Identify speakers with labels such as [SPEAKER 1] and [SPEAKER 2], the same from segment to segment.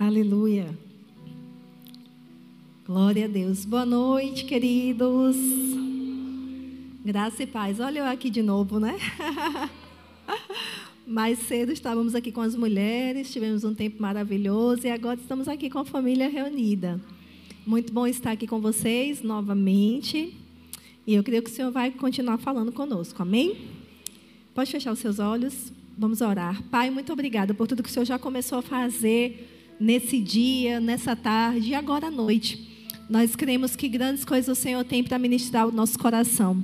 [SPEAKER 1] Aleluia. Glória a Deus. Boa noite, queridos. Graça e paz. Olha eu aqui de novo, né? Mais cedo estávamos aqui com as mulheres, tivemos um tempo maravilhoso e agora estamos aqui com a família reunida. Muito bom estar aqui com vocês novamente. E eu creio que o Senhor vai continuar falando conosco. Amém? Pode fechar os seus olhos. Vamos orar. Pai, muito obrigada por tudo que o Senhor já começou a fazer nesse dia, nessa tarde e agora à noite. Nós cremos que grandes coisas o Senhor tem para ministrar o nosso coração.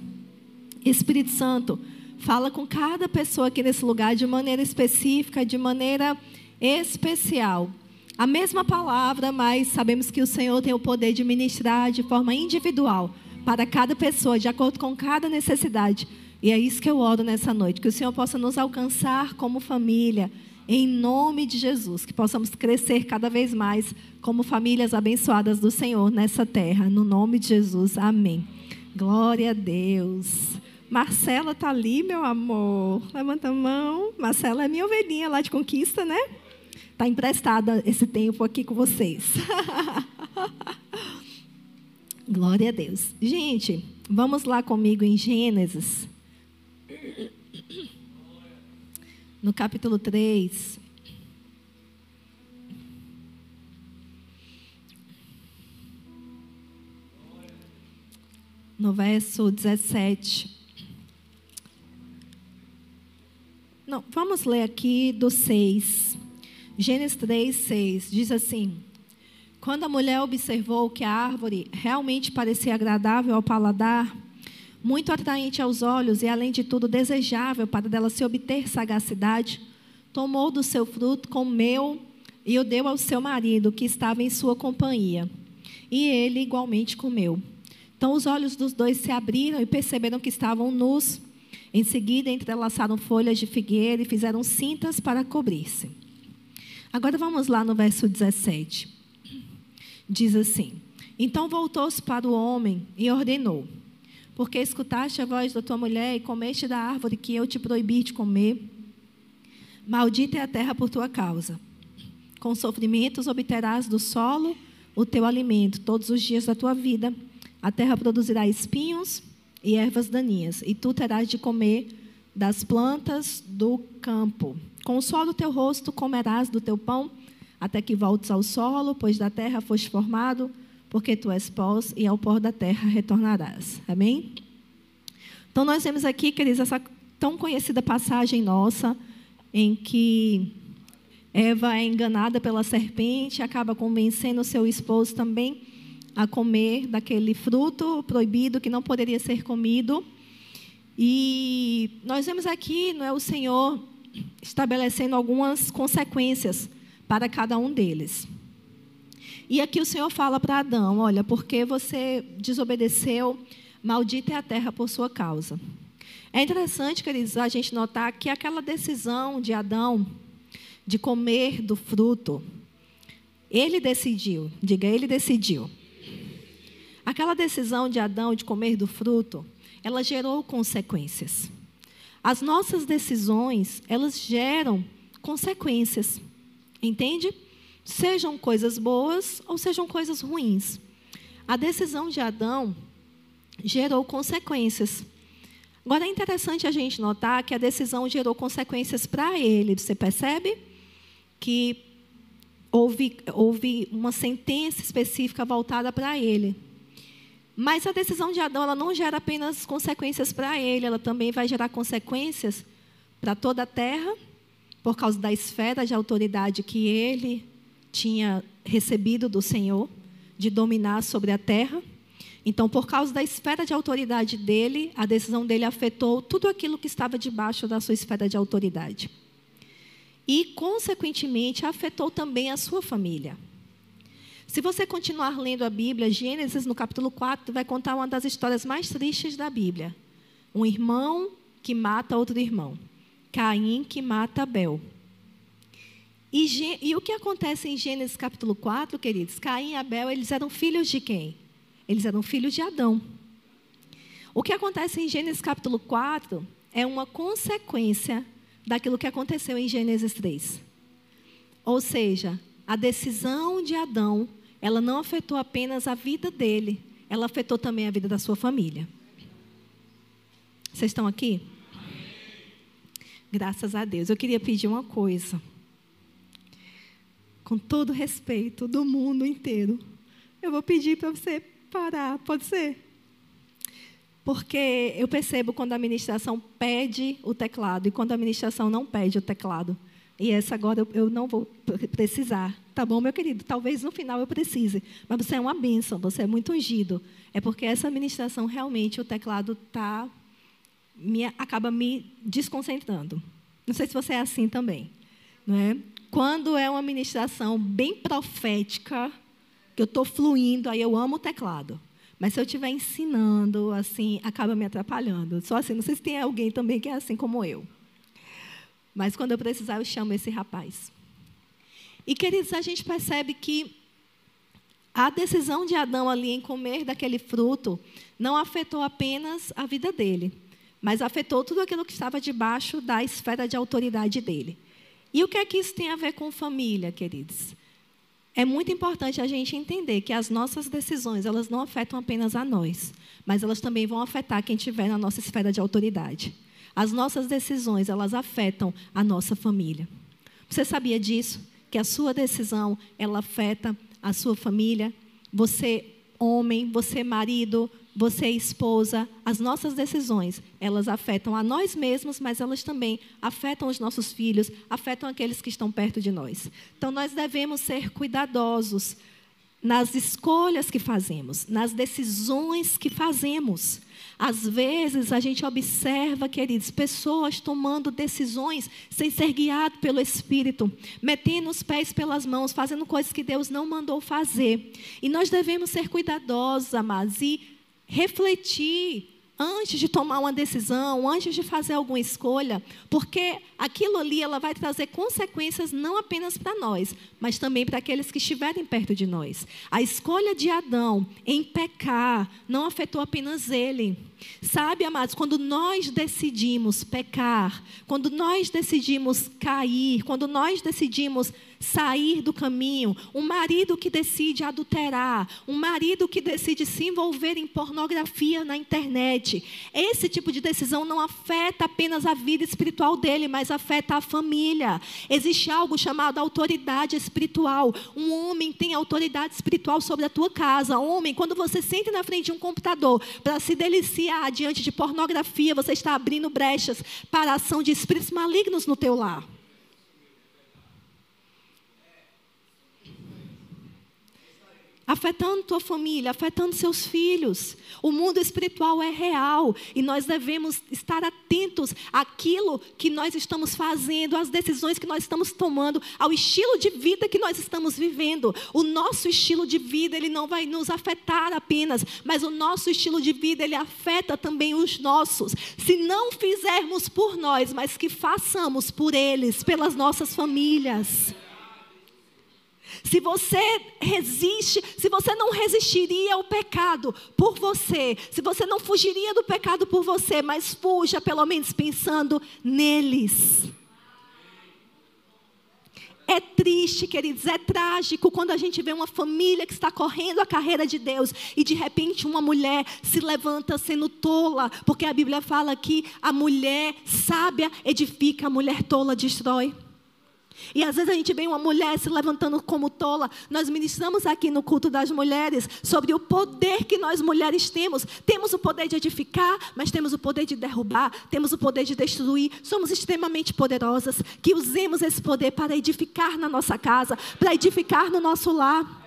[SPEAKER 1] Espírito Santo, fala com cada pessoa aqui nesse lugar de maneira específica, de maneira especial. A mesma palavra, mas sabemos que o Senhor tem o poder de ministrar de forma individual para cada pessoa, de acordo com cada necessidade. E é isso que eu oro nessa noite, que o Senhor possa nos alcançar como família, em nome de Jesus, que possamos crescer cada vez mais como famílias abençoadas do Senhor nessa terra, no nome de Jesus, amém. Glória a Deus. Marcela tá ali, meu amor. Levanta a mão. Marcela é minha ovelhinha lá de conquista, né? Tá emprestada esse tempo aqui com vocês. Glória a Deus. Gente, vamos lá comigo em Gênesis no capítulo 3. No verso 17. Não, vamos ler aqui do 6. Gênesis 3, 6. Diz assim: Quando a mulher observou que a árvore realmente parecia agradável ao paladar, muito atraente aos olhos e, além de tudo, desejável para dela se obter sagacidade, tomou do seu fruto, comeu e o deu ao seu marido, que estava em sua companhia. E ele igualmente comeu. Então os olhos dos dois se abriram e perceberam que estavam nus. Em seguida, entrelaçaram folhas de figueira e fizeram cintas para cobrir-se. Agora vamos lá no verso 17. Diz assim: Então voltou-se para o homem e ordenou: porque escutaste a voz da tua mulher e comeste da árvore que eu te proibi de comer. Maldita é a terra por tua causa. Com sofrimentos obterás do solo o teu alimento todos os dias da tua vida. A terra produzirá espinhos e ervas daninhas, e tu terás de comer das plantas do campo. Com o solo do teu rosto comerás do teu pão, até que voltes ao solo, pois da terra foste formado porque tu és pó e ao pó da terra retornarás. Amém? Então, nós vemos aqui, queridos, essa tão conhecida passagem nossa, em que Eva é enganada pela serpente, acaba convencendo seu esposo também a comer daquele fruto proibido que não poderia ser comido. E nós vemos aqui, não é, o Senhor estabelecendo algumas consequências para cada um deles. E aqui o Senhor fala para Adão: Olha, porque você desobedeceu, maldita é a terra por sua causa. É interessante, queridos, a gente notar que aquela decisão de Adão de comer do fruto, ele decidiu, diga, ele decidiu. Aquela decisão de Adão de comer do fruto, ela gerou consequências. As nossas decisões, elas geram consequências. Entende? Sejam coisas boas ou sejam coisas ruins. A decisão de Adão gerou consequências. Agora é interessante a gente notar que a decisão gerou consequências para ele. Você percebe que houve, houve uma sentença específica voltada para ele. Mas a decisão de Adão ela não gera apenas consequências para ele, ela também vai gerar consequências para toda a terra, por causa da esfera de autoridade que ele tinha recebido do Senhor de dominar sobre a terra. Então, por causa da esfera de autoridade dele, a decisão dele afetou tudo aquilo que estava debaixo da sua esfera de autoridade. E, consequentemente, afetou também a sua família. Se você continuar lendo a Bíblia, Gênesis, no capítulo 4, vai contar uma das histórias mais tristes da Bíblia. Um irmão que mata outro irmão. Caim que mata Abel. E, e, o que acontece em Gênesis capítulo 4, queridos? Caim e Abel, eles eram filhos de quem? Eles eram filhos de Adão. O que acontece em Gênesis capítulo 4 é uma consequência daquilo que aconteceu em Gênesis 3. Ou seja, a decisão de Adão, ela não afetou apenas a vida dele, ela afetou também a vida da sua família. Vocês estão aqui? Graças a Deus. Eu queria pedir uma coisa. Com todo respeito do mundo inteiro, eu vou pedir para você parar, pode ser? Porque eu percebo quando a administração pede o teclado e quando a administração não pede o teclado. E essa agora eu, eu não vou precisar. Tá bom, meu querido? Talvez no final eu precise. Mas você é uma bênção, você é muito ungido. É porque essa administração realmente o teclado tá, me, acaba me desconcentrando. Não sei se você é assim também. Não é? Quando é uma administração bem profética, que eu estou fluindo, aí eu amo o teclado. Mas se eu estiver ensinando, assim, acaba me atrapalhando. Só assim, não sei se tem alguém também que é assim como eu. Mas quando eu precisar, eu chamo esse rapaz. E, queridos, a gente percebe que a decisão de Adão ali em comer daquele fruto não afetou apenas a vida dele, mas afetou tudo aquilo que estava debaixo da esfera de autoridade dele. E o que é que isso tem a ver com família, queridos? É muito importante a gente entender que as nossas decisões, elas não afetam apenas a nós, mas elas também vão afetar quem estiver na nossa esfera de autoridade. As nossas decisões, elas afetam a nossa família. Você sabia disso? Que a sua decisão, ela afeta a sua família? Você, homem, você, marido, você, esposa, as nossas decisões, elas afetam a nós mesmos, mas elas também afetam os nossos filhos, afetam aqueles que estão perto de nós. Então, nós devemos ser cuidadosos nas escolhas que fazemos, nas decisões que fazemos. Às vezes a gente observa, queridos, pessoas tomando decisões sem ser guiado pelo Espírito, metendo os pés pelas mãos, fazendo coisas que Deus não mandou fazer. E nós devemos ser cuidadosos, amados, e refletir antes de tomar uma decisão, antes de fazer alguma escolha, porque aquilo ali ela vai trazer consequências não apenas para nós, mas também para aqueles que estiverem perto de nós. A escolha de Adão em pecar não afetou apenas ele. Sabe, amados, quando nós decidimos pecar, quando nós decidimos cair, quando nós decidimos sair do caminho, um marido que decide adulterar, um marido que decide se envolver em pornografia na internet, esse tipo de decisão não afeta apenas a vida espiritual dele, mas afeta a família. Existe algo chamado autoridade espiritual. Um homem tem autoridade espiritual sobre a tua casa. Homem, quando você senta na frente de um computador para se deliciar diante de pornografia, você está abrindo brechas para a ação de espíritos malignos no teu lar. Afetando tua família, afetando seus filhos. O mundo espiritual é real e nós devemos estar atentos àquilo que nós estamos fazendo, às decisões que nós estamos tomando, ao estilo de vida que nós estamos vivendo. O nosso estilo de vida, ele não vai nos afetar apenas, mas o nosso estilo de vida, ele afeta também os nossos. Se não fizermos por nós, mas que façamos por eles, pelas nossas famílias. Se você resiste, se você não resistiria ao pecado por você, se você não fugiria do pecado por você, mas fuja pelo menos pensando neles. É triste, queridos, é trágico quando a gente vê uma família que está correndo a carreira de Deus e de repente uma mulher se levanta sendo tola, porque a Bíblia fala que a mulher sábia edifica, a mulher tola destrói. E às vezes a gente vê uma mulher se levantando como tola. Nós ministramos aqui no culto das mulheres sobre o poder que nós mulheres temos. Temos o poder de edificar, mas temos o poder de derrubar, temos o poder de destruir. Somos extremamente poderosas. Que usemos esse poder para edificar na nossa casa, para edificar no nosso lar.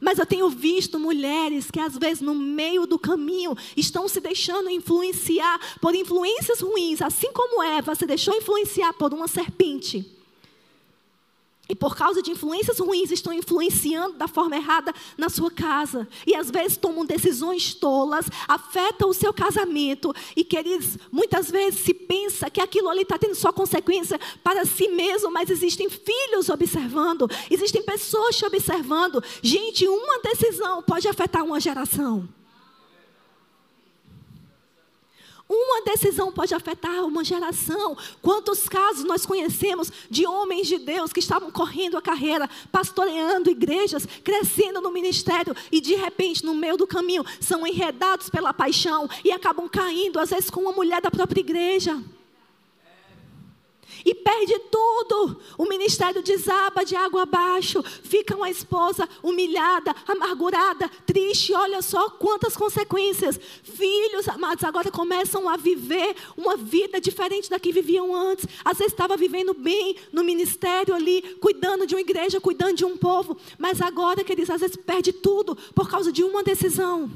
[SPEAKER 1] Mas eu tenho visto mulheres que, às vezes, no meio do caminho, estão se deixando influenciar por influências ruins, assim como Eva se deixou influenciar por uma serpente. E por causa de influências ruins, estão influenciando da forma errada na sua casa. E às vezes tomam decisões tolas, afetam o seu casamento. E, queridos, muitas vezes se pensa que aquilo ali está tendo só consequência para si mesmo, mas existem filhos observando, existem pessoas te observando. Gente, uma decisão pode afetar uma geração. Uma decisão pode afetar uma geração. Quantos casos nós conhecemos de homens de Deus que estavam correndo a carreira, pastoreando igrejas, crescendo no ministério e de repente, no meio do caminho, são enredados pela paixão e acabam caindo, às vezes, com uma mulher da própria igreja e perde tudo. O ministério desaba de água abaixo. Fica uma esposa humilhada, amargurada, triste. Olha só quantas consequências. Filhos amados agora começam a viver uma vida diferente da que viviam antes. Às vezes estava vivendo bem no ministério ali, cuidando de uma igreja, cuidando de um povo. Mas agora, queridos, às vezes perde tudo por causa de uma decisão.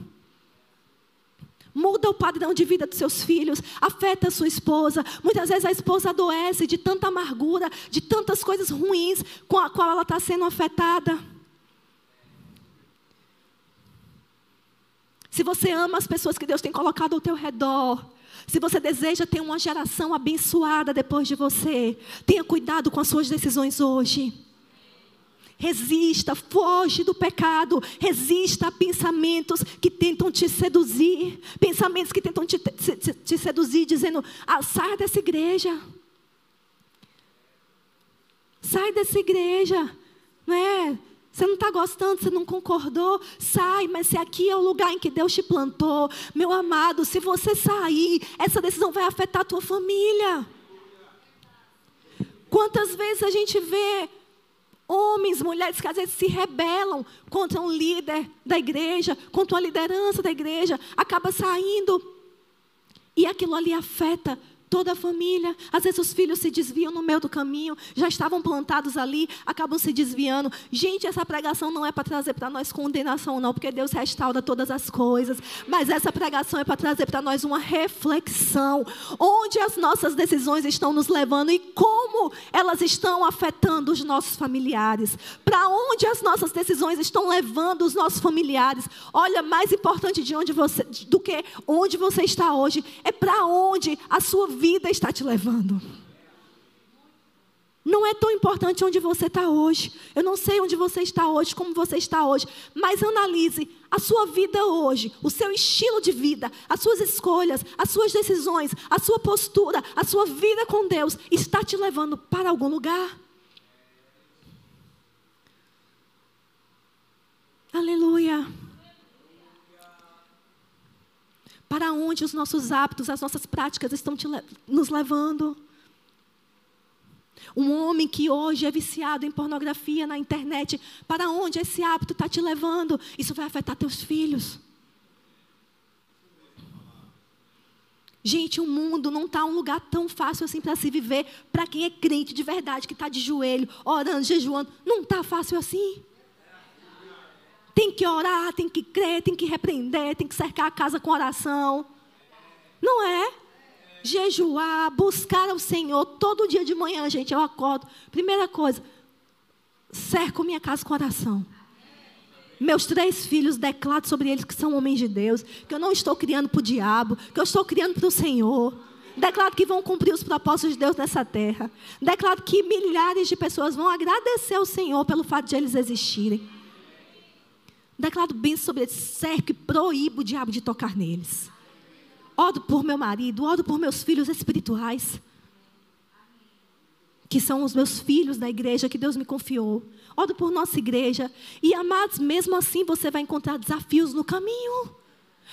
[SPEAKER 1] Muda o padrão de vida dos seus filhos, afeta a sua esposa. Muitas vezes a esposa adoece de tanta amargura, de tantas coisas ruins com a qual ela está sendo afetada. Se você ama as pessoas que Deus tem colocado ao teu redor, se você deseja ter uma geração abençoada depois de você, tenha cuidado com as suas decisões hoje. Resista, foge do pecado, resista a pensamentos que tentam te seduzir, pensamentos que tentam te, te, te seduzir, dizendo: ah, sai dessa igreja, sai dessa igreja, não é? Você não está gostando, você não concordou, sai, mas se aqui é o lugar em que Deus te plantou, meu amado, se você sair, essa decisão vai afetar a tua família. Quantas vezes a gente vê Homens, mulheres que às vezes se rebelam contra um líder da igreja, contra uma liderança da igreja, acaba saindo. E aquilo ali afeta toda a família. Às vezes os filhos se desviam no meio do caminho, já estavam plantados ali, acabam se desviando. Gente, essa pregação não é para trazer para nós condenação, não, porque Deus restaura todas as coisas. Mas essa pregação é para trazer para nós uma reflexão. Onde as nossas decisões estão nos levando e como elas estão afetando os nossos familiares. Para onde as nossas decisões estão levando os nossos familiares. Olha, mais importante de onde você, do que onde você está hoje, é para onde a sua vida está te levando. Não é tão importante onde você está hoje. Eu não sei onde você está hoje, como você está hoje. Mas analise a sua vida hoje, o seu estilo de vida, as suas escolhas, as suas decisões, a sua postura, a sua vida com Deus está te levando para algum lugar? Aleluia. Para onde os nossos hábitos, as nossas práticas estão le nos levando? Um homem que hoje é viciado em pornografia na internet, para onde esse hábito está te levando? Isso vai afetar teus filhos. Gente, o mundo não está um lugar tão fácil assim para se viver. Para quem é crente de verdade, que está de joelho, orando, jejuando, não está fácil assim. Tem que orar, tem que crer, tem que repreender, tem que cercar a casa com oração. Não é? Jejuar, buscar ao Senhor. Todo dia de manhã, gente, eu acordo. Primeira coisa, cerco minha casa com oração. Meus três filhos, declaro sobre eles que são homens de Deus, que eu não estou criando para o diabo, que eu estou criando para o Senhor. Declaro que vão cumprir os propósitos de Deus nessa terra. Declaro que milhares de pessoas vão agradecer ao Senhor pelo fato de eles existirem. Declaro bem sobre eles, cerco e proíbo o diabo de tocar neles. Oro por meu marido, oro por meus filhos espirituais, que são os meus filhos da igreja que Deus me confiou. Oro por nossa igreja. E amados, mesmo assim você vai encontrar desafios no caminho.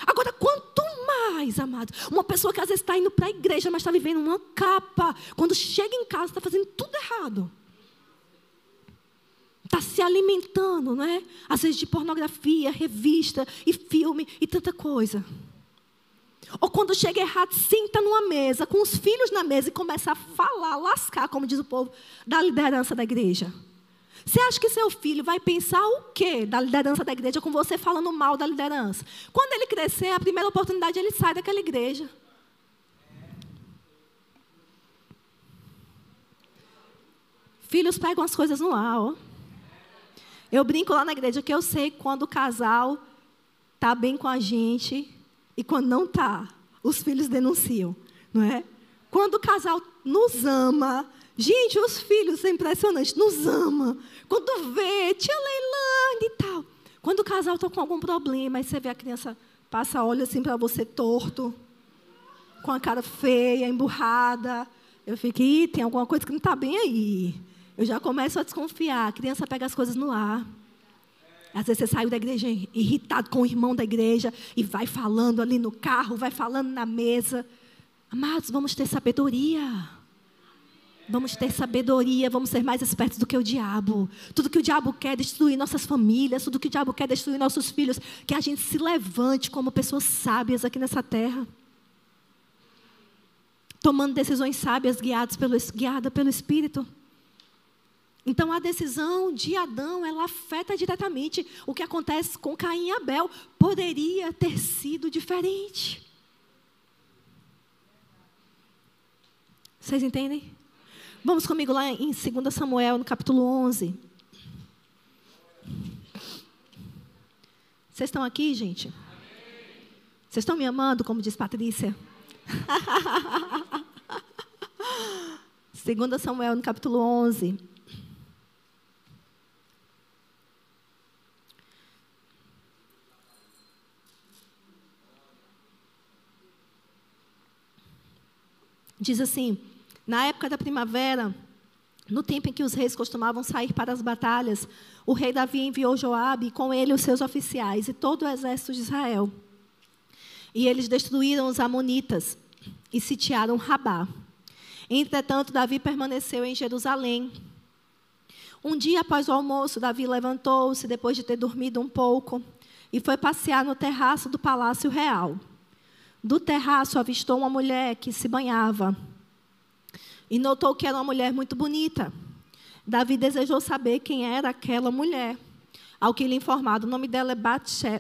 [SPEAKER 1] Agora, quanto mais, amados, uma pessoa que às vezes está indo para a igreja, mas está vivendo uma capa, quando chega em casa está fazendo tudo errado está se alimentando, não é? Às vezes de pornografia, revista e filme e tanta coisa. Ou quando chega errado, senta numa mesa, com os filhos na mesa e começa a falar, lascar, como diz o povo, da liderança da igreja. Você acha que seu filho vai pensar o quê da liderança da igreja com você falando mal da liderança? Quando ele crescer, a primeira oportunidade ele sai daquela igreja. Filhos pegam as coisas no ar, ó. Eu brinco lá na igreja que eu sei quando o casal está bem com a gente e quando não está. Os filhos denunciam, não é? Quando o casal nos ama, gente, os filhos, é impressionante, nos ama. Quando vê, tia Leilane e tal. Quando o casal está com algum problema, aí você vê a criança passa olho assim para você torto. com a cara feia, emburrada. Eu fico, Ih, tem alguma coisa que não está bem aí. Eu já começo a desconfiar. A criança pega as coisas no ar. Às vezes você saiu da igreja irritado com o irmão da igreja e vai falando ali no carro, vai falando na mesa. Amados, vamos ter sabedoria. Vamos ter sabedoria, vamos ser mais espertos do que o diabo. Tudo que o diabo quer é destruir nossas famílias, tudo que o diabo quer é destruir nossos filhos, que a gente se levante como pessoas sábias aqui nessa terra. Tomando decisões sábias guiadas pelo, guiada pelo Espírito. Então a decisão de Adão, ela afeta diretamente o que acontece com Caim e Abel. Poderia ter sido diferente. Vocês entendem? Vamos comigo lá em 2 Samuel, no capítulo 11. Vocês estão aqui, gente? Vocês estão me amando, como diz Patrícia? 2 Samuel, no capítulo 11. Diz assim: na época da primavera, no tempo em que os reis costumavam sair para as batalhas, o rei Davi enviou Joabe e com ele os seus oficiais e todo o exército de Israel. E eles destruíram os amonitas e sitiaram Rabá. Entretanto, Davi permaneceu em Jerusalém. Um dia após o almoço, Davi levantou-se depois de ter dormido um pouco e foi passear no terraço do palácio real. Do terraço avistou uma mulher que se banhava e notou que era uma mulher muito bonita. Davi desejou saber quem era aquela mulher. Ao que lhe informado, o nome dela é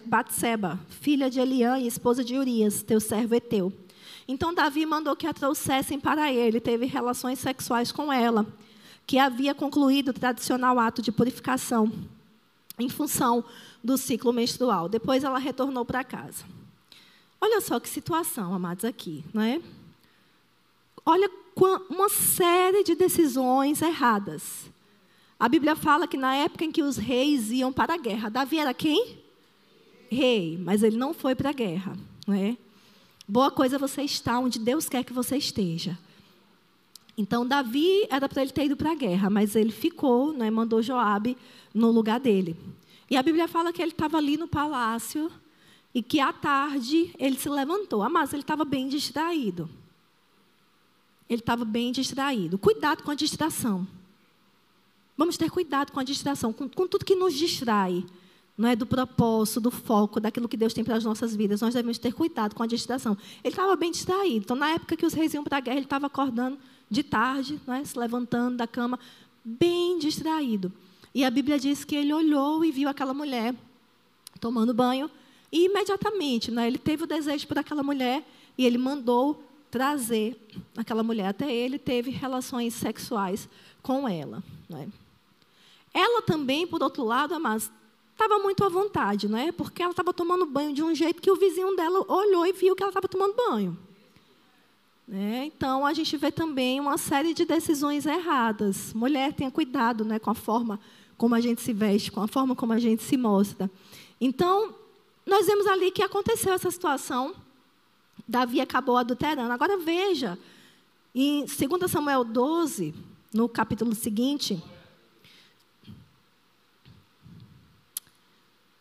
[SPEAKER 1] Batseba, filha de Eliã e esposa de Urias, teu servo Eteu. Então Davi mandou que a trouxessem para ele, teve relações sexuais com ela, que havia concluído o tradicional ato de purificação, em função do ciclo menstrual. Depois ela retornou para casa. Olha só que situação, amados, aqui, não é? Olha uma série de decisões erradas. A Bíblia fala que na época em que os reis iam para a guerra, Davi era quem? Rei, mas ele não foi para a guerra. Não é? Boa coisa você estar onde Deus quer que você esteja. Então, Davi era para ele ter ido para a guerra, mas ele ficou, né, mandou Joabe no lugar dele. E a Bíblia fala que ele estava ali no palácio e que à tarde ele se levantou. Ah, mas ele estava bem distraído. Ele estava bem distraído. Cuidado com a distração. Vamos ter cuidado com a distração, com, com tudo que nos distrai. Não é do propósito, do foco, daquilo que Deus tem para as nossas vidas. Nós devemos ter cuidado com a distração. Ele estava bem distraído. Então, na época que os reis iam para a guerra, ele estava acordando de tarde, é? se levantando da cama, bem distraído. E a Bíblia diz que ele olhou e viu aquela mulher tomando banho. E imediatamente, é? ele teve o desejo por aquela mulher e ele mandou trazer aquela mulher até ele, teve relações sexuais com ela. Né? Ela também, por outro lado, mas estava muito à vontade, não é? Porque ela estava tomando banho de um jeito que o vizinho dela olhou e viu que ela estava tomando banho. É, então a gente vê também uma série de decisões erradas. Mulher, tenha cuidado né, com a forma como a gente se veste, com a forma como a gente se mostra. Então, nós vemos ali que aconteceu essa situação Davi acabou adulterando. Agora veja, em 2 Samuel 12, no capítulo seguinte,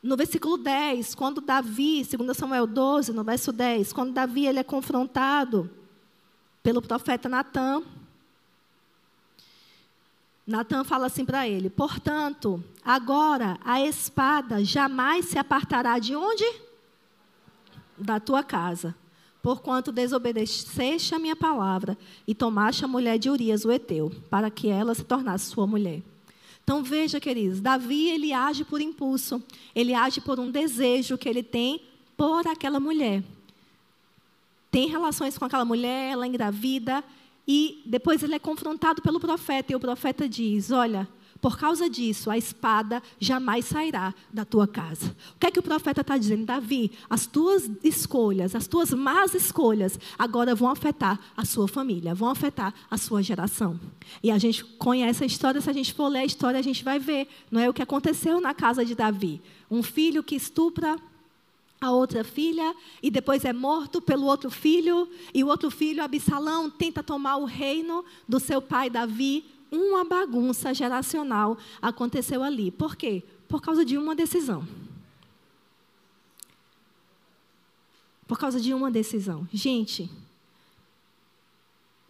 [SPEAKER 1] no versículo 10, quando Davi, 2 Samuel 12, no verso 10, quando Davi ele é confrontado pelo profeta Natan, Natan fala assim para ele: Portanto, agora a espada jamais se apartará de onde? Da tua casa porquanto desobedeceste a minha palavra e tomaste a mulher de Urias, o Eteu, para que ela se tornasse sua mulher. Então veja, queridos, Davi ele age por impulso, ele age por um desejo que ele tem por aquela mulher. Tem relações com aquela mulher, ela engravida e depois ele é confrontado pelo profeta e o profeta diz: "Olha, por causa disso, a espada jamais sairá da tua casa. O que é que o profeta está dizendo? Davi, as tuas escolhas, as tuas más escolhas, agora vão afetar a sua família, vão afetar a sua geração. E a gente conhece a história, se a gente for ler a história, a gente vai ver. Não é o que aconteceu na casa de Davi. Um filho que estupra a outra filha e depois é morto pelo outro filho, e o outro filho, Absalão, tenta tomar o reino do seu pai Davi. Uma bagunça geracional aconteceu ali. Por quê? Por causa de uma decisão. Por causa de uma decisão. Gente,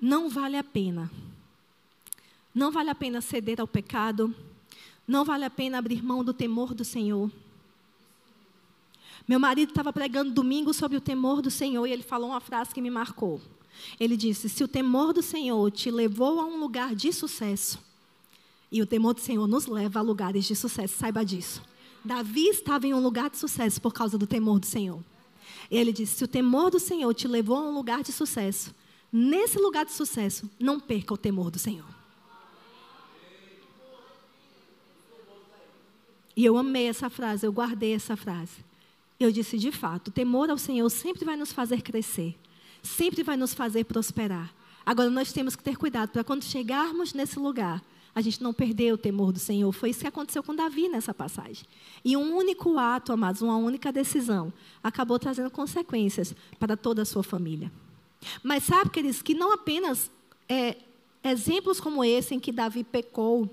[SPEAKER 1] não vale a pena. Não vale a pena ceder ao pecado. Não vale a pena abrir mão do temor do Senhor. Meu marido estava pregando domingo sobre o temor do Senhor e ele falou uma frase que me marcou. Ele disse: Se o temor do Senhor te levou a um lugar de sucesso, e o temor do Senhor nos leva a lugares de sucesso, saiba disso. Davi estava em um lugar de sucesso por causa do temor do Senhor. Ele disse: Se o temor do Senhor te levou a um lugar de sucesso, nesse lugar de sucesso, não perca o temor do Senhor. E eu amei essa frase, eu guardei essa frase. Eu disse, de fato, o temor ao Senhor sempre vai nos fazer crescer, sempre vai nos fazer prosperar. Agora, nós temos que ter cuidado para quando chegarmos nesse lugar, a gente não perder o temor do Senhor. Foi isso que aconteceu com Davi nessa passagem. E um único ato, amados, uma única decisão, acabou trazendo consequências para toda a sua família. Mas sabe, queridos, que não apenas é, exemplos como esse em que Davi pecou,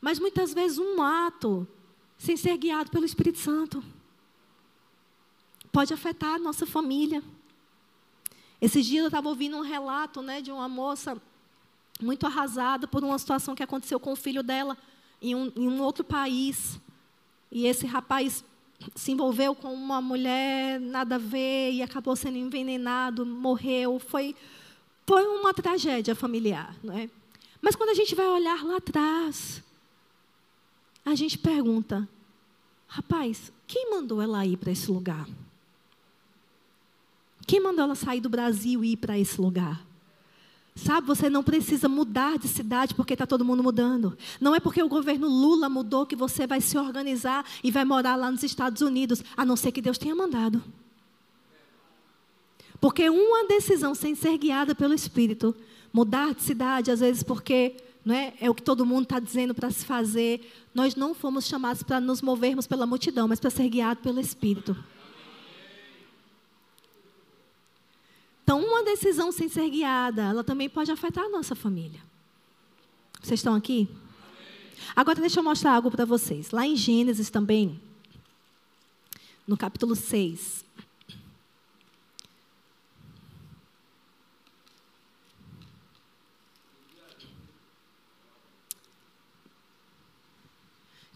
[SPEAKER 1] mas muitas vezes um ato sem ser guiado pelo Espírito Santo pode afetar a nossa família. Esses dias eu estava ouvindo um relato né, de uma moça muito arrasada por uma situação que aconteceu com o filho dela em um, em um outro país. E esse rapaz se envolveu com uma mulher nada a ver e acabou sendo envenenado, morreu. Foi, foi uma tragédia familiar. Não é? Mas quando a gente vai olhar lá atrás, a gente pergunta: rapaz, quem mandou ela ir para esse lugar? Quem mandou ela sair do Brasil e ir para esse lugar? Sabe, você não precisa mudar de cidade porque está todo mundo mudando. Não é porque o governo Lula mudou que você vai se organizar e vai morar lá nos Estados Unidos, a não ser que Deus tenha mandado. Porque uma decisão sem ser guiada pelo Espírito, mudar de cidade, às vezes porque é, é o que todo mundo está dizendo para se fazer, nós não fomos chamados para nos movermos pela multidão, mas para ser guiado pelo Espírito. Então, uma decisão sem ser guiada, ela também pode afetar a nossa família. Vocês estão aqui? Agora, deixa eu mostrar algo para vocês. Lá em Gênesis também, no capítulo 6.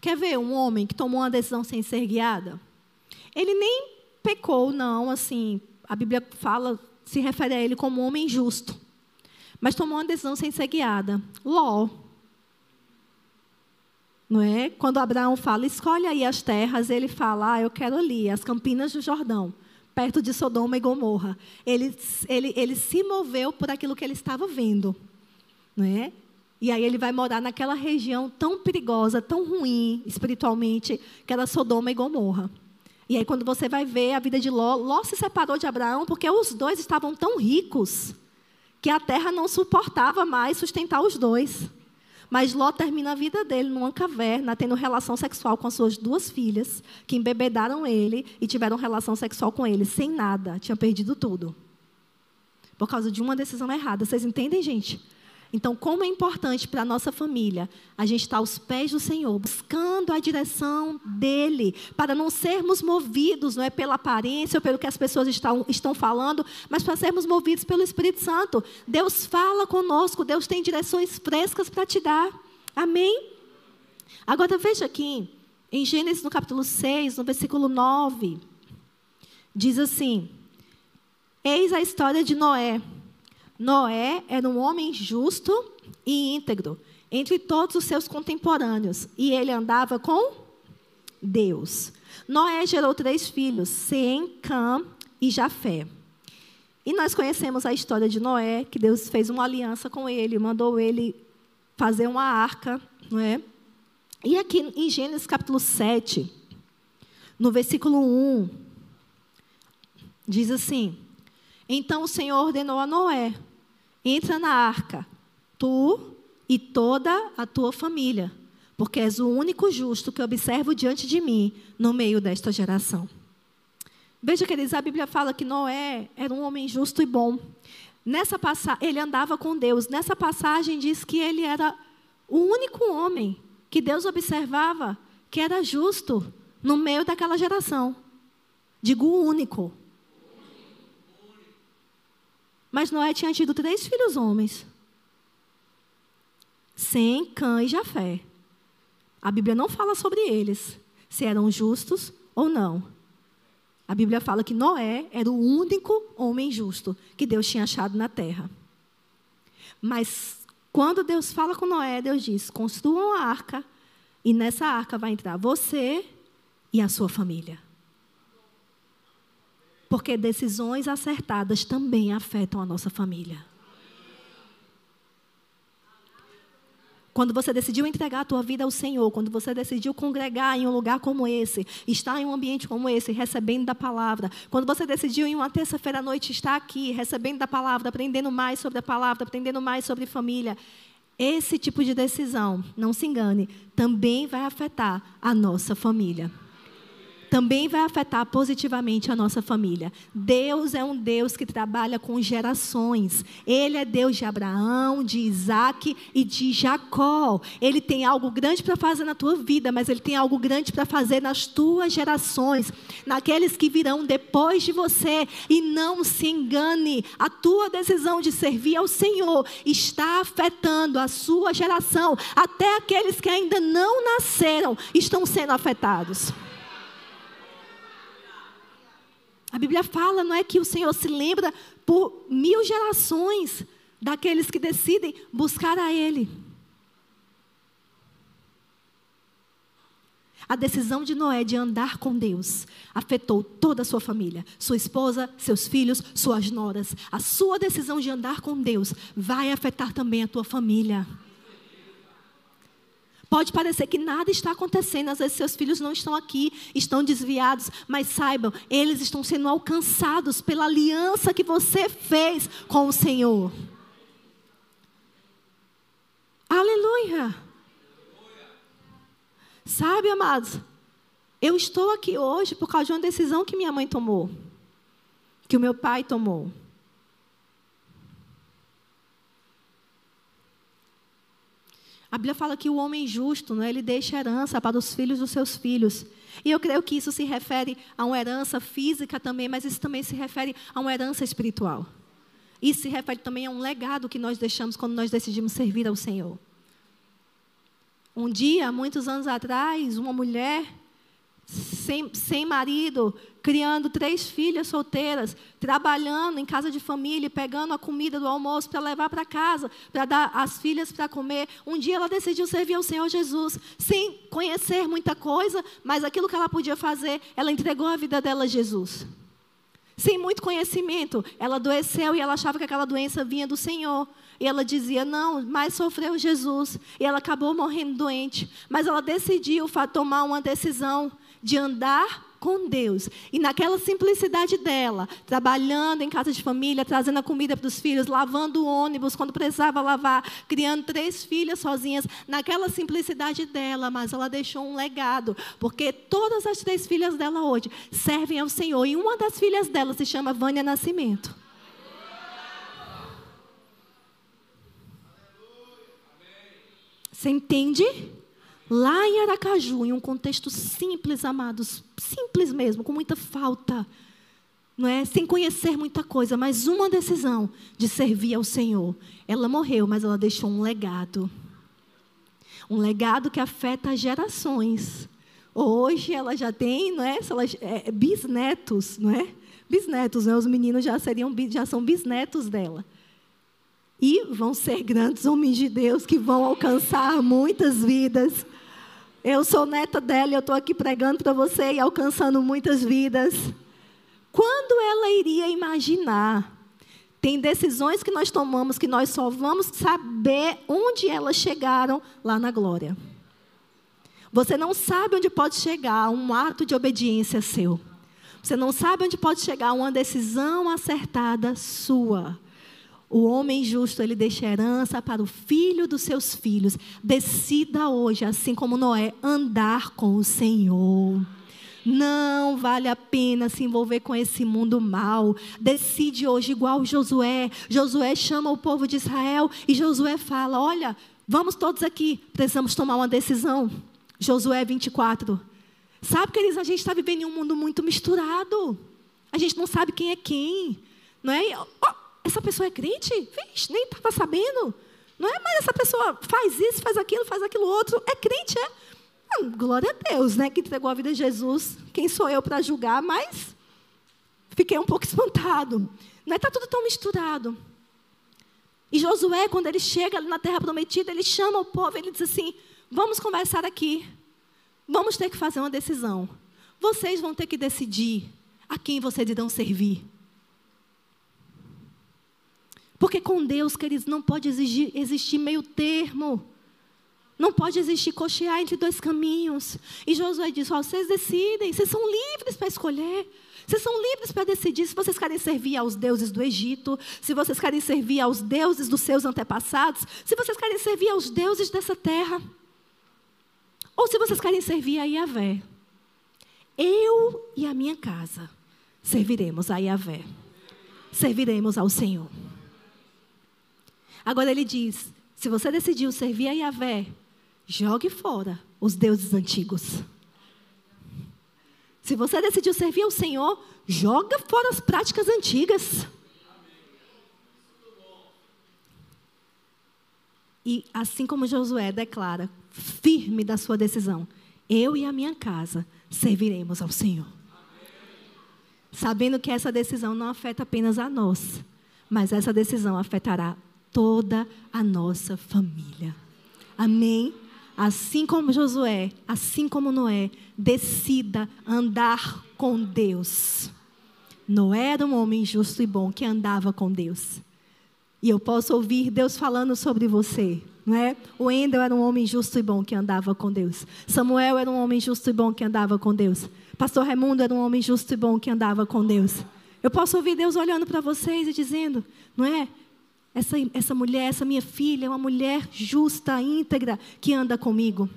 [SPEAKER 1] Quer ver um homem que tomou uma decisão sem ser guiada? Ele nem pecou, não, assim. A Bíblia fala se refere a ele como homem justo, mas tomou uma decisão sem ser guiada. Ló. Não é? Quando Abraão fala, escolhe aí as terras, ele fala, ah, eu quero ali, as campinas do Jordão, perto de Sodoma e Gomorra. Ele, ele, ele se moveu por aquilo que ele estava vendo. Não é? E aí ele vai morar naquela região tão perigosa, tão ruim espiritualmente, que era Sodoma e Gomorra. E aí, quando você vai ver a vida de Ló, Ló se separou de Abraão porque os dois estavam tão ricos que a terra não suportava mais sustentar os dois. Mas Ló termina a vida dele numa caverna, tendo relação sexual com as suas duas filhas, que embebedaram ele e tiveram relação sexual com ele, sem nada, tinha perdido tudo. Por causa de uma decisão errada. Vocês entendem, gente? Então, como é importante para a nossa família a gente estar aos pés do Senhor, buscando a direção dEle, para não sermos movidos não é pela aparência ou pelo que as pessoas estão, estão falando, mas para sermos movidos pelo Espírito Santo. Deus fala conosco, Deus tem direções frescas para te dar. Amém? Agora veja aqui, em Gênesis no capítulo 6, no versículo 9, diz assim: Eis a história de Noé. Noé era um homem justo e íntegro entre todos os seus contemporâneos, e ele andava com Deus. Noé gerou três filhos, Sem, Cam e Jafé. E nós conhecemos a história de Noé, que Deus fez uma aliança com ele, mandou ele fazer uma arca, não é? E aqui em Gênesis capítulo 7, no versículo 1, diz assim: Então o Senhor ordenou a Noé: Entra na arca, tu e toda a tua família, porque és o único justo que observo diante de mim no meio desta geração. Veja, queridos, a Bíblia fala que Noé era um homem justo e bom. Nessa passagem, ele andava com Deus. Nessa passagem diz que ele era o único homem que Deus observava que era justo no meio daquela geração. Digo único. Mas Noé tinha tido três filhos homens. Sem Cã e Jafé. A Bíblia não fala sobre eles, se eram justos ou não. A Bíblia fala que Noé era o único homem justo que Deus tinha achado na terra. Mas quando Deus fala com Noé, Deus diz: construam a arca, e nessa arca vai entrar você e a sua família. Porque decisões acertadas também afetam a nossa família. Quando você decidiu entregar a tua vida ao Senhor, quando você decidiu congregar em um lugar como esse, estar em um ambiente como esse, recebendo da palavra, quando você decidiu em uma terça-feira à noite estar aqui, recebendo da palavra, aprendendo mais sobre a palavra, aprendendo mais sobre família, esse tipo de decisão, não se engane, também vai afetar a nossa família também vai afetar positivamente a nossa família. Deus é um Deus que trabalha com gerações. Ele é Deus de Abraão, de Isaac e de Jacó. Ele tem algo grande para fazer na tua vida, mas ele tem algo grande para fazer nas tuas gerações, naqueles que virão depois de você. E não se engane, a tua decisão de servir ao Senhor está afetando a sua geração. Até aqueles que ainda não nasceram estão sendo afetados. A Bíblia fala, não é que o Senhor se lembra por mil gerações daqueles que decidem buscar a Ele. A decisão de Noé de andar com Deus afetou toda a sua família, sua esposa, seus filhos, suas noras. A sua decisão de andar com Deus vai afetar também a tua família. Pode parecer que nada está acontecendo, às vezes seus filhos não estão aqui, estão desviados, mas saibam, eles estão sendo alcançados pela aliança que você fez com o Senhor. Aleluia. Sabe, amados, eu estou aqui hoje por causa de uma decisão que minha mãe tomou, que o meu pai tomou. A Bíblia fala que o homem justo, né, ele deixa herança para os filhos dos seus filhos. E eu creio que isso se refere a uma herança física também, mas isso também se refere a uma herança espiritual. Isso se refere também a um legado que nós deixamos quando nós decidimos servir ao Senhor. Um dia, muitos anos atrás, uma mulher sem, sem marido, criando três filhas solteiras, trabalhando em casa de família, pegando a comida do almoço para levar para casa, para dar às filhas para comer. Um dia ela decidiu servir ao Senhor Jesus, sem conhecer muita coisa, mas aquilo que ela podia fazer, ela entregou a vida dela a Jesus. Sem muito conhecimento, ela adoeceu e ela achava que aquela doença vinha do Senhor. E ela dizia: Não, mas sofreu Jesus. E ela acabou morrendo doente. Mas ela decidiu tomar uma decisão de andar com Deus. E naquela simplicidade dela, trabalhando em casa de família, trazendo a comida para os filhos, lavando o ônibus quando precisava lavar, criando três filhas sozinhas, naquela simplicidade dela, mas ela deixou um legado, porque todas as três filhas dela hoje servem ao Senhor. E uma das filhas dela se chama Vânia Nascimento. Você entende? Lá em Aracaju, em um contexto simples, amados, simples mesmo, com muita falta, não é? Sem conhecer muita coisa, mas uma decisão de servir ao Senhor. Ela morreu, mas ela deixou um legado. Um legado que afeta gerações. Hoje ela já tem, não é? É bisnetos, não é? Bisnetos, né? Os meninos já seriam, já são bisnetos dela. E vão ser grandes homens de Deus que vão alcançar muitas vidas. Eu sou neta dela e eu estou aqui pregando para você e alcançando muitas vidas. Quando ela iria imaginar? Tem decisões que nós tomamos que nós só vamos saber onde elas chegaram lá na glória. Você não sabe onde pode chegar um ato de obediência seu. Você não sabe onde pode chegar uma decisão acertada sua. O homem justo, ele deixa herança para o filho dos seus filhos. Decida hoje, assim como Noé, andar com o Senhor. Não vale a pena se envolver com esse mundo mal. Decide hoje, igual Josué. Josué chama o povo de Israel e Josué fala: Olha, vamos todos aqui, precisamos tomar uma decisão. Josué 24. Sabe, queridos, a gente está vivendo em um mundo muito misturado. A gente não sabe quem é quem. Não é? Oh, essa pessoa é crente? Vixe, nem estava sabendo. Não é? Mas essa pessoa faz isso, faz aquilo, faz aquilo outro. É crente, é? Ah, glória a Deus, né? Que entregou a vida a Jesus. Quem sou eu para julgar? Mas fiquei um pouco espantado. Não é? Está tudo tão misturado. E Josué, quando ele chega na terra prometida, ele chama o povo, ele diz assim: Vamos conversar aqui. Vamos ter que fazer uma decisão. Vocês vão ter que decidir a quem vocês irão servir. Porque com Deus, queridos, não pode exigir, existir meio termo. Não pode existir cochear entre dois caminhos. E Josué disse: oh, vocês decidem, vocês são livres para escolher. Vocês são livres para decidir se vocês querem servir aos deuses do Egito, se vocês querem servir aos deuses dos seus antepassados, se vocês querem servir aos deuses dessa terra. Ou se vocês querem servir a Yahvé. Eu e a minha casa serviremos a Yahvé. Serviremos ao Senhor. Agora ele diz: se você decidiu servir a Yahvé, jogue fora os deuses antigos. Se você decidiu servir ao Senhor, joga fora as práticas antigas. E assim como Josué declara, firme da sua decisão, eu e a minha casa serviremos ao Senhor. Sabendo que essa decisão não afeta apenas a nós, mas essa decisão afetará toda a nossa família. Amém? Assim como Josué, assim como Noé, decida andar com Deus. Noé era um homem justo e bom que andava com Deus. E eu posso ouvir Deus falando sobre você, não é? O Endel era um homem justo e bom que andava com Deus. Samuel era um homem justo e bom que andava com Deus. Pastor Raimundo era um homem justo e bom que andava com Deus. Eu posso ouvir Deus olhando para vocês e dizendo, não é? Essa, essa mulher, essa minha filha, é uma mulher justa, íntegra, que anda comigo.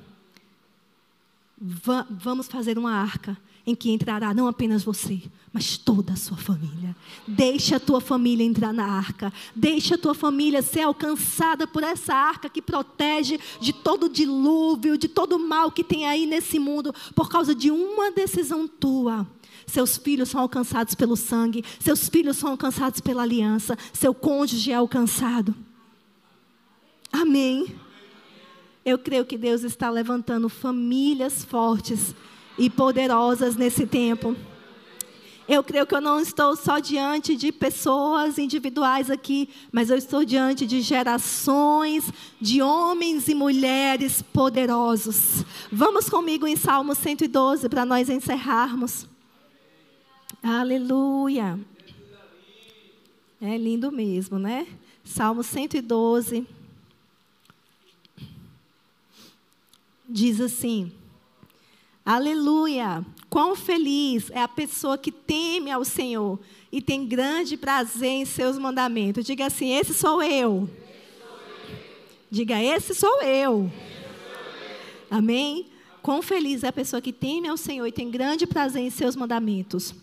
[SPEAKER 1] Va vamos fazer uma arca em que entrará não apenas você, mas toda a sua família. Deixa a tua família entrar na arca. Deixa a tua família ser alcançada por essa arca que protege de todo dilúvio, de todo mal que tem aí nesse mundo, por causa de uma decisão tua. Seus filhos são alcançados pelo sangue, seus filhos são alcançados pela aliança, seu cônjuge é alcançado. Amém. Eu creio que Deus está levantando famílias fortes e poderosas nesse tempo. Eu creio que eu não estou só diante de pessoas individuais aqui, mas eu estou diante de gerações de homens e mulheres poderosos. Vamos comigo em Salmo 112 para nós encerrarmos. Aleluia. É lindo mesmo, né? Salmo 112. Diz assim: Aleluia! Quão feliz é a pessoa que teme ao Senhor e tem grande prazer em seus mandamentos. Diga assim: Esse sou eu. Diga: Esse sou eu. Amém? Quão feliz é a pessoa que teme ao Senhor e tem grande prazer em seus mandamentos.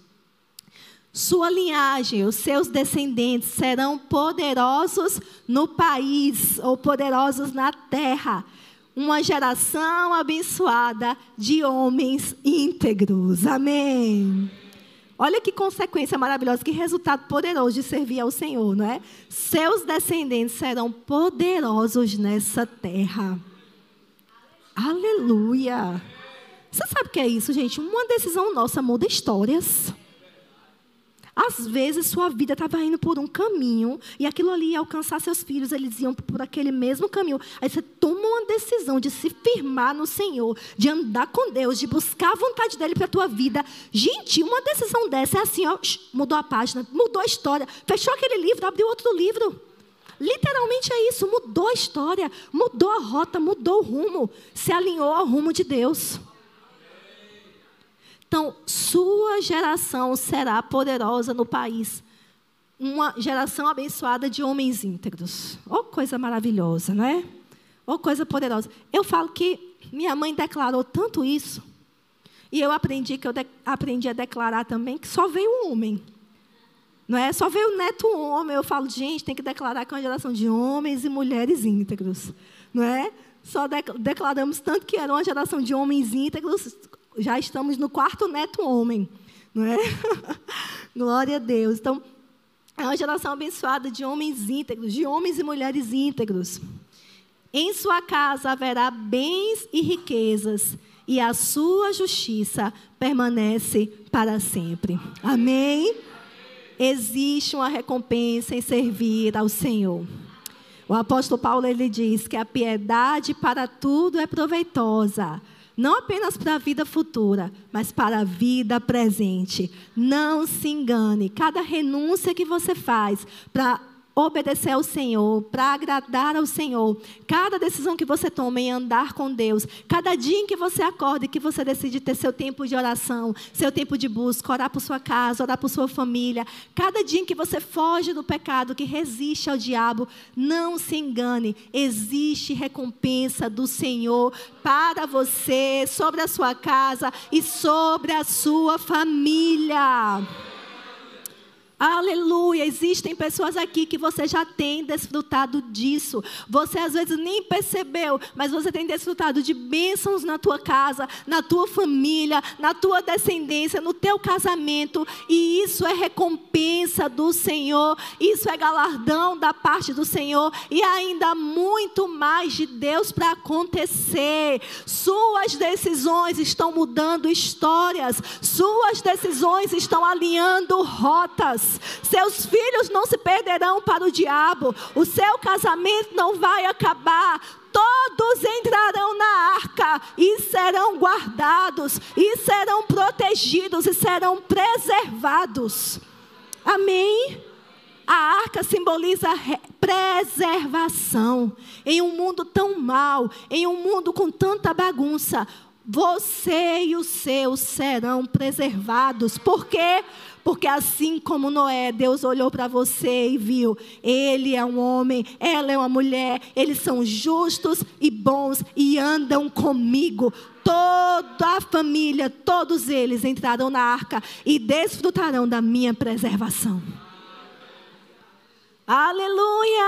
[SPEAKER 1] Sua linhagem, os seus descendentes serão poderosos no país, ou poderosos na terra. Uma geração abençoada de homens íntegros. Amém. Olha que consequência maravilhosa, que resultado poderoso de servir ao Senhor, não é? Seus descendentes serão poderosos nessa terra. Aleluia. Você sabe o que é isso, gente? Uma decisão nossa muda histórias. Às vezes sua vida estava indo por um caminho e aquilo ali ia alcançar seus filhos, eles iam por aquele mesmo caminho. Aí você toma uma decisão de se firmar no Senhor, de andar com Deus, de buscar a vontade dele para a tua vida. Gente, uma decisão dessa é assim, ó, mudou a página, mudou a história, fechou aquele livro, abriu outro livro. Literalmente é isso, mudou a história, mudou a rota, mudou o rumo, se alinhou ao rumo de Deus. Então, sua geração será poderosa no país. Uma geração abençoada de homens íntegros. Oh, coisa maravilhosa, não é? Oh, coisa poderosa. Eu falo que minha mãe declarou tanto isso. E eu aprendi que eu aprendi a declarar também que só veio um homem. Não é? Só veio o neto homem. Eu falo, gente, tem que declarar que é uma geração de homens e mulheres íntegros. Não é? Só de, declaramos tanto que era uma geração de homens íntegros, já estamos no quarto neto homem. Não é? Glória a Deus. Então, é uma geração abençoada de homens íntegros, de homens e mulheres íntegros. Em sua casa haverá bens e riquezas, e a sua justiça permanece para sempre. Amém? existe uma recompensa em servir ao Senhor. O apóstolo Paulo ele diz que a piedade para tudo é proveitosa, não apenas para a vida futura, mas para a vida presente. Não se engane, cada renúncia que você faz para obedecer ao Senhor, para agradar ao Senhor. Cada decisão que você toma em andar com Deus, cada dia em que você acorda e que você decide ter seu tempo de oração, seu tempo de busca, orar por sua casa, orar por sua família, cada dia em que você foge do pecado, que resiste ao diabo, não se engane, existe recompensa do Senhor para você, sobre a sua casa e sobre a sua família. Aleluia! Existem pessoas aqui que você já tem desfrutado disso. Você às vezes nem percebeu, mas você tem desfrutado de bênçãos na tua casa, na tua família, na tua descendência, no teu casamento. E isso é recompensa do Senhor, isso é galardão da parte do Senhor. E ainda muito mais de Deus para acontecer. Suas decisões estão mudando histórias, suas decisões estão alinhando rotas. Seus filhos não se perderão para o diabo. O seu casamento não vai acabar. Todos entrarão na arca e serão guardados, e serão protegidos, e serão preservados. Amém? A arca simboliza preservação. Em um mundo tão mau, em um mundo com tanta bagunça, você e os seus serão preservados. Por quê? Porque assim como Noé, Deus olhou para você e viu, ele é um homem, ela é uma mulher, eles são justos e bons e andam comigo. Toda a família, todos eles entrarão na arca e desfrutarão da minha preservação. Aleluia!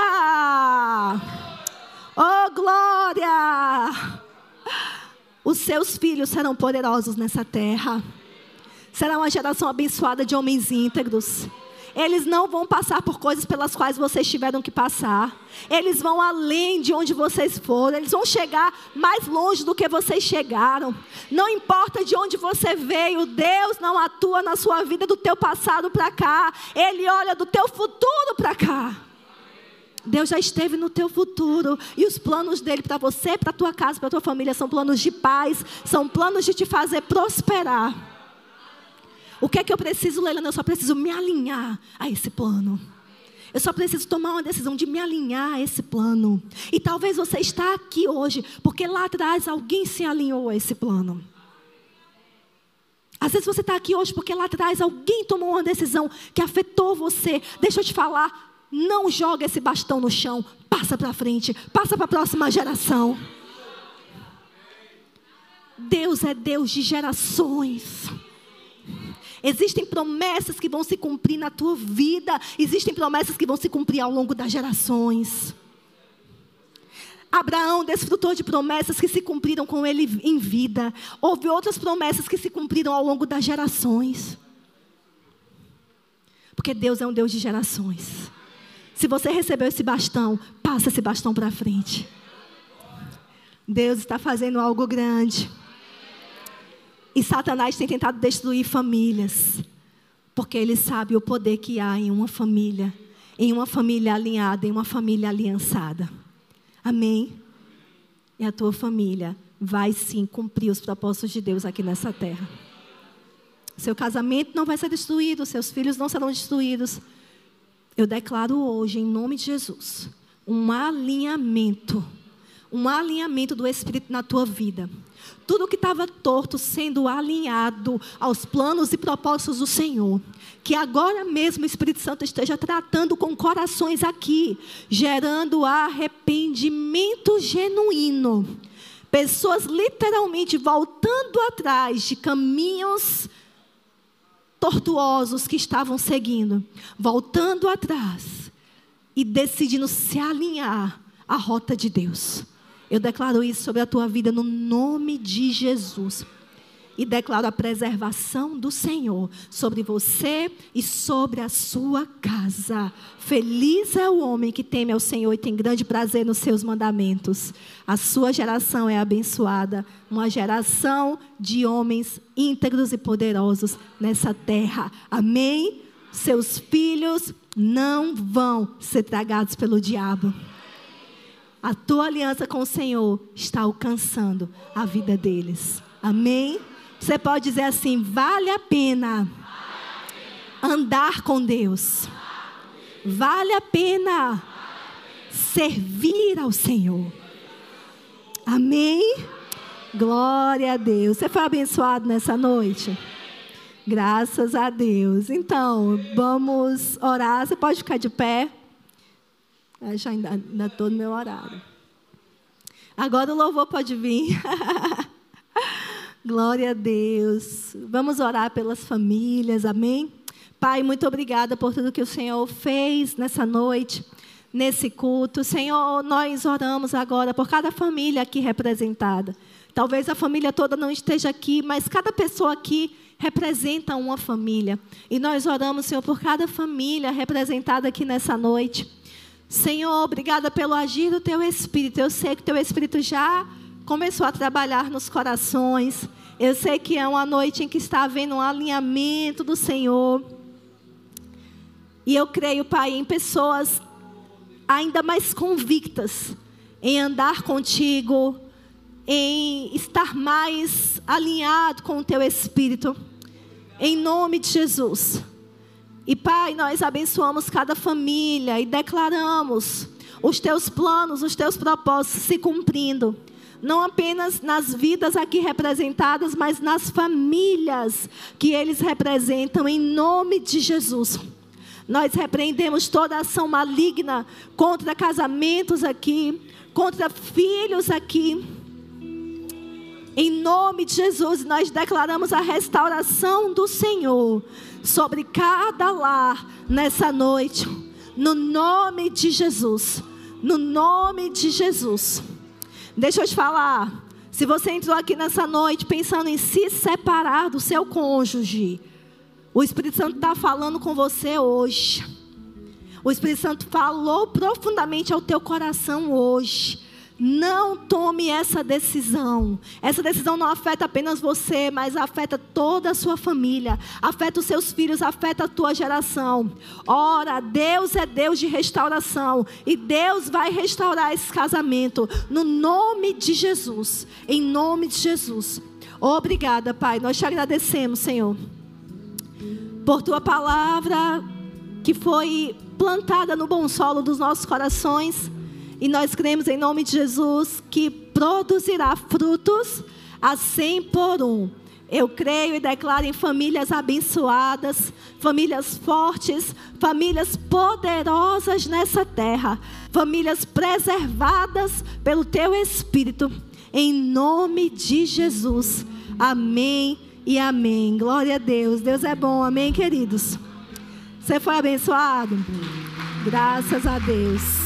[SPEAKER 1] Oh glória! Os seus filhos serão poderosos nessa terra. Será uma geração abençoada de homens íntegros. Eles não vão passar por coisas pelas quais vocês tiveram que passar. Eles vão além de onde vocês foram. Eles vão chegar mais longe do que vocês chegaram. Não importa de onde você veio, Deus não atua na sua vida do teu passado para cá. Ele olha do teu futuro para cá. Deus já esteve no teu futuro e os planos dele para você, para tua casa, para tua família são planos de paz, são planos de te fazer prosperar. O que é que eu preciso, Leilani? Eu só preciso me alinhar a esse plano. Eu só preciso tomar uma decisão de me alinhar a esse plano. E talvez você está aqui hoje porque lá atrás alguém se alinhou a esse plano. Às vezes você está aqui hoje porque lá atrás alguém tomou uma decisão que afetou você. Deixa eu te falar, não joga esse bastão no chão. Passa para frente, passa para a próxima geração. Deus é Deus de gerações. Existem promessas que vão se cumprir na tua vida, existem promessas que vão se cumprir ao longo das gerações. Abraão desfrutou de promessas que se cumpriram com ele em vida. Houve outras promessas que se cumpriram ao longo das gerações. Porque Deus é um Deus de gerações. Se você recebeu esse bastão, passa esse bastão para frente. Deus está fazendo algo grande. E Satanás tem tentado destruir famílias, porque ele sabe o poder que há em uma família, em uma família alinhada, em uma família aliançada. Amém? E a tua família vai sim cumprir os propósitos de Deus aqui nessa terra. Seu casamento não vai ser destruído, seus filhos não serão destruídos. Eu declaro hoje, em nome de Jesus, um alinhamento, um alinhamento do Espírito na tua vida tudo que estava torto sendo alinhado aos planos e propósitos do Senhor. Que agora mesmo o Espírito Santo esteja tratando com corações aqui, gerando arrependimento genuíno Pessoas literalmente voltando atrás de caminhos tortuosos que estavam seguindo, voltando atrás e decidindo se alinhar à rota de Deus. Eu declaro isso sobre a tua vida no nome de Jesus e declaro a preservação do Senhor sobre você e sobre a sua casa. Feliz é o homem que teme ao Senhor e tem grande prazer nos seus mandamentos. A sua geração é abençoada, uma geração de homens íntegros e poderosos nessa terra. Amém? Seus filhos não vão ser tragados pelo diabo. A tua aliança com o Senhor está alcançando a vida deles. Amém? Você pode dizer assim: vale a pena andar com Deus. Vale a pena servir ao Senhor. Amém? Glória a Deus. Você foi abençoado nessa noite? Graças a Deus. Então, vamos orar. Você pode ficar de pé. Já ainda estou no meu horário. Agora o louvor pode vir. Glória a Deus. Vamos orar pelas famílias, amém? Pai, muito obrigada por tudo que o Senhor fez nessa noite, nesse culto. Senhor, nós oramos agora por cada família aqui representada. Talvez a família toda não esteja aqui, mas cada pessoa aqui representa uma família. E nós oramos, Senhor, por cada família representada aqui nessa noite. Senhor, obrigada pelo agir do teu Espírito. Eu sei que teu Espírito já começou a trabalhar nos corações. Eu sei que é uma noite em que está havendo um alinhamento do Senhor. E eu creio, Pai, em pessoas ainda mais convictas em andar contigo, em estar mais alinhado com o teu espírito. Em nome de Jesus. E Pai, nós abençoamos cada família e declaramos os teus planos, os teus propósitos se cumprindo não apenas nas vidas aqui representadas, mas nas famílias que eles representam, em nome de Jesus. Nós repreendemos toda ação maligna contra casamentos aqui, contra filhos aqui. Em nome de Jesus, nós declaramos a restauração do Senhor sobre cada lar nessa noite. No nome de Jesus. No nome de Jesus. Deixa eu te falar. Se você entrou aqui nessa noite pensando em se separar do seu cônjuge, o Espírito Santo está falando com você hoje. O Espírito Santo falou profundamente ao teu coração hoje. Não tome essa decisão. Essa decisão não afeta apenas você, mas afeta toda a sua família, afeta os seus filhos, afeta a tua geração. Ora, Deus é Deus de restauração e Deus vai restaurar esse casamento no nome de Jesus. Em nome de Jesus. Obrigada, Pai. Nós te agradecemos, Senhor, por tua palavra que foi plantada no bom solo dos nossos corações e nós cremos em nome de Jesus que produzirá frutos a cem por um. Eu creio e declaro em famílias abençoadas, famílias fortes, famílias poderosas nessa terra, famílias preservadas pelo Teu Espírito, em nome de Jesus. Amém e amém. Glória a Deus. Deus é bom. Amém, queridos. Você foi abençoado? Graças a Deus.